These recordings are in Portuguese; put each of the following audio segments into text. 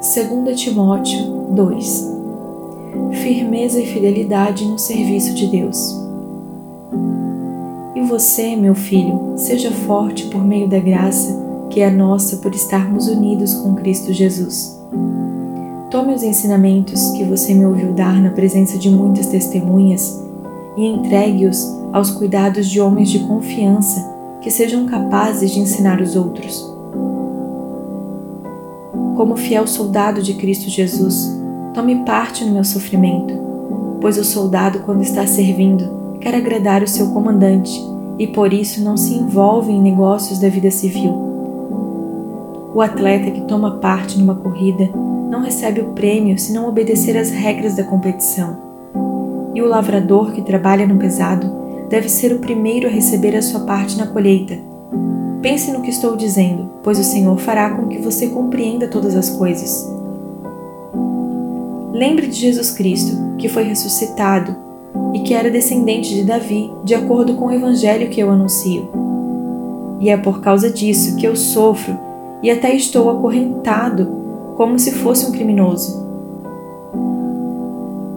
2 Timóteo 2 Firmeza e fidelidade no serviço de Deus. E você, meu filho, seja forte por meio da graça que é nossa por estarmos unidos com Cristo Jesus. Tome os ensinamentos que você me ouviu dar na presença de muitas testemunhas e entregue-os aos cuidados de homens de confiança que sejam capazes de ensinar os outros. Como fiel soldado de Cristo Jesus, tome parte no meu sofrimento, pois o soldado, quando está servindo, quer agradar o seu comandante e por isso não se envolve em negócios da vida civil. O atleta que toma parte numa corrida não recebe o prêmio se não obedecer às regras da competição. E o lavrador que trabalha no pesado deve ser o primeiro a receber a sua parte na colheita. Pense no que estou dizendo, pois o Senhor fará com que você compreenda todas as coisas. Lembre de Jesus Cristo, que foi ressuscitado e que era descendente de Davi, de acordo com o evangelho que eu anuncio. E é por causa disso que eu sofro e até estou acorrentado como se fosse um criminoso.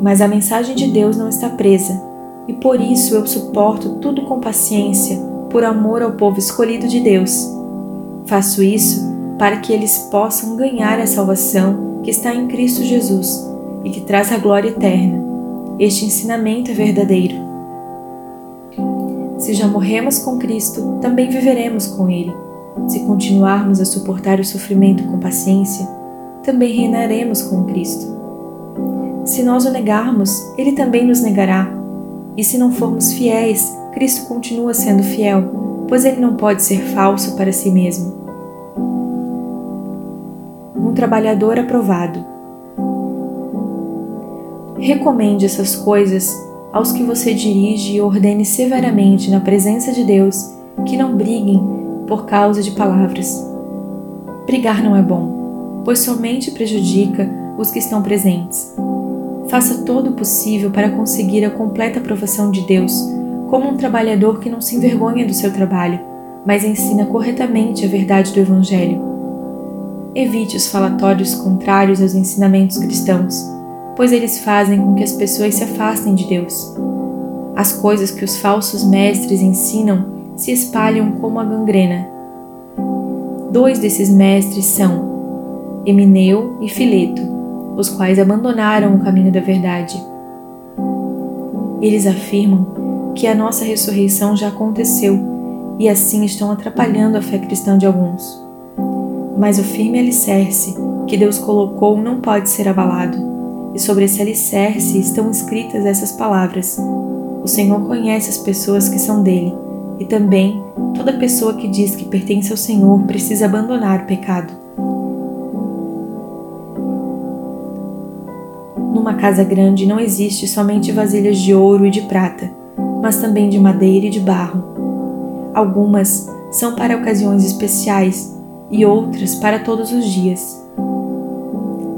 Mas a mensagem de Deus não está presa, e por isso eu suporto tudo com paciência, por amor ao povo escolhido de Deus. Faço isso para que eles possam ganhar a salvação que está em Cristo Jesus e que traz a glória eterna. Este ensinamento é verdadeiro. Se já morremos com Cristo, também viveremos com Ele. Se continuarmos a suportar o sofrimento com paciência, também reinaremos com Cristo. Se nós o negarmos, Ele também nos negará. E se não formos fiéis, Cristo continua sendo fiel, pois Ele não pode ser falso para si mesmo. Um trabalhador aprovado. Recomende essas coisas aos que você dirige e ordene severamente na presença de Deus que não briguem por causa de palavras. Brigar não é bom, pois somente prejudica os que estão presentes. Faça todo o possível para conseguir a completa aprovação de Deus, como um trabalhador que não se envergonha do seu trabalho, mas ensina corretamente a verdade do Evangelho. Evite os falatórios contrários aos ensinamentos cristãos pois eles fazem com que as pessoas se afastem de Deus. As coisas que os falsos mestres ensinam se espalham como a gangrena. Dois desses mestres são Emineu e Fileto, os quais abandonaram o caminho da verdade. Eles afirmam que a nossa ressurreição já aconteceu e assim estão atrapalhando a fé cristã de alguns. Mas o firme alicerce que Deus colocou não pode ser abalado e sobre esse alicerce estão escritas essas palavras: O Senhor conhece as pessoas que são dele, e também toda pessoa que diz que pertence ao Senhor precisa abandonar o pecado. Numa casa grande não existe somente vasilhas de ouro e de prata, mas também de madeira e de barro. Algumas são para ocasiões especiais e outras para todos os dias.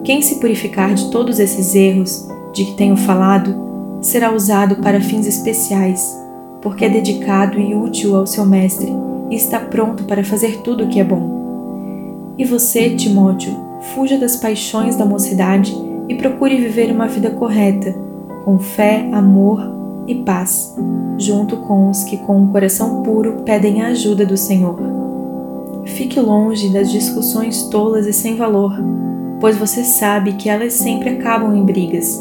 Quem se purificar de todos esses erros de que tenho falado será usado para fins especiais, porque é dedicado e útil ao seu Mestre e está pronto para fazer tudo o que é bom. E você, Timóteo, fuja das paixões da mocidade e procure viver uma vida correta, com fé, amor e paz, junto com os que com um coração puro pedem a ajuda do Senhor. Fique longe das discussões tolas e sem valor pois você sabe que elas sempre acabam em brigas.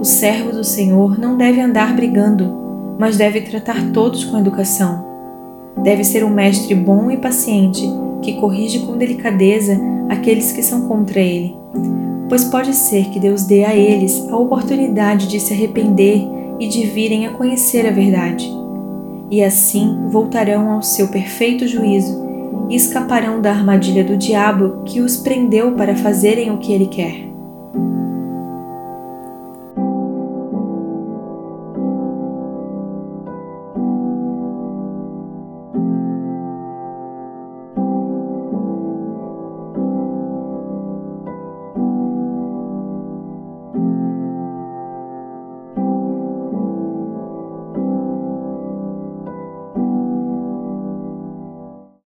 O servo do Senhor não deve andar brigando, mas deve tratar todos com educação. Deve ser um mestre bom e paciente que corrige com delicadeza aqueles que são contra ele, pois pode ser que Deus dê a eles a oportunidade de se arrepender e de virem a conhecer a verdade. E assim voltarão ao seu perfeito juízo e escaparão da armadilha do diabo que os prendeu para fazerem o que ele quer.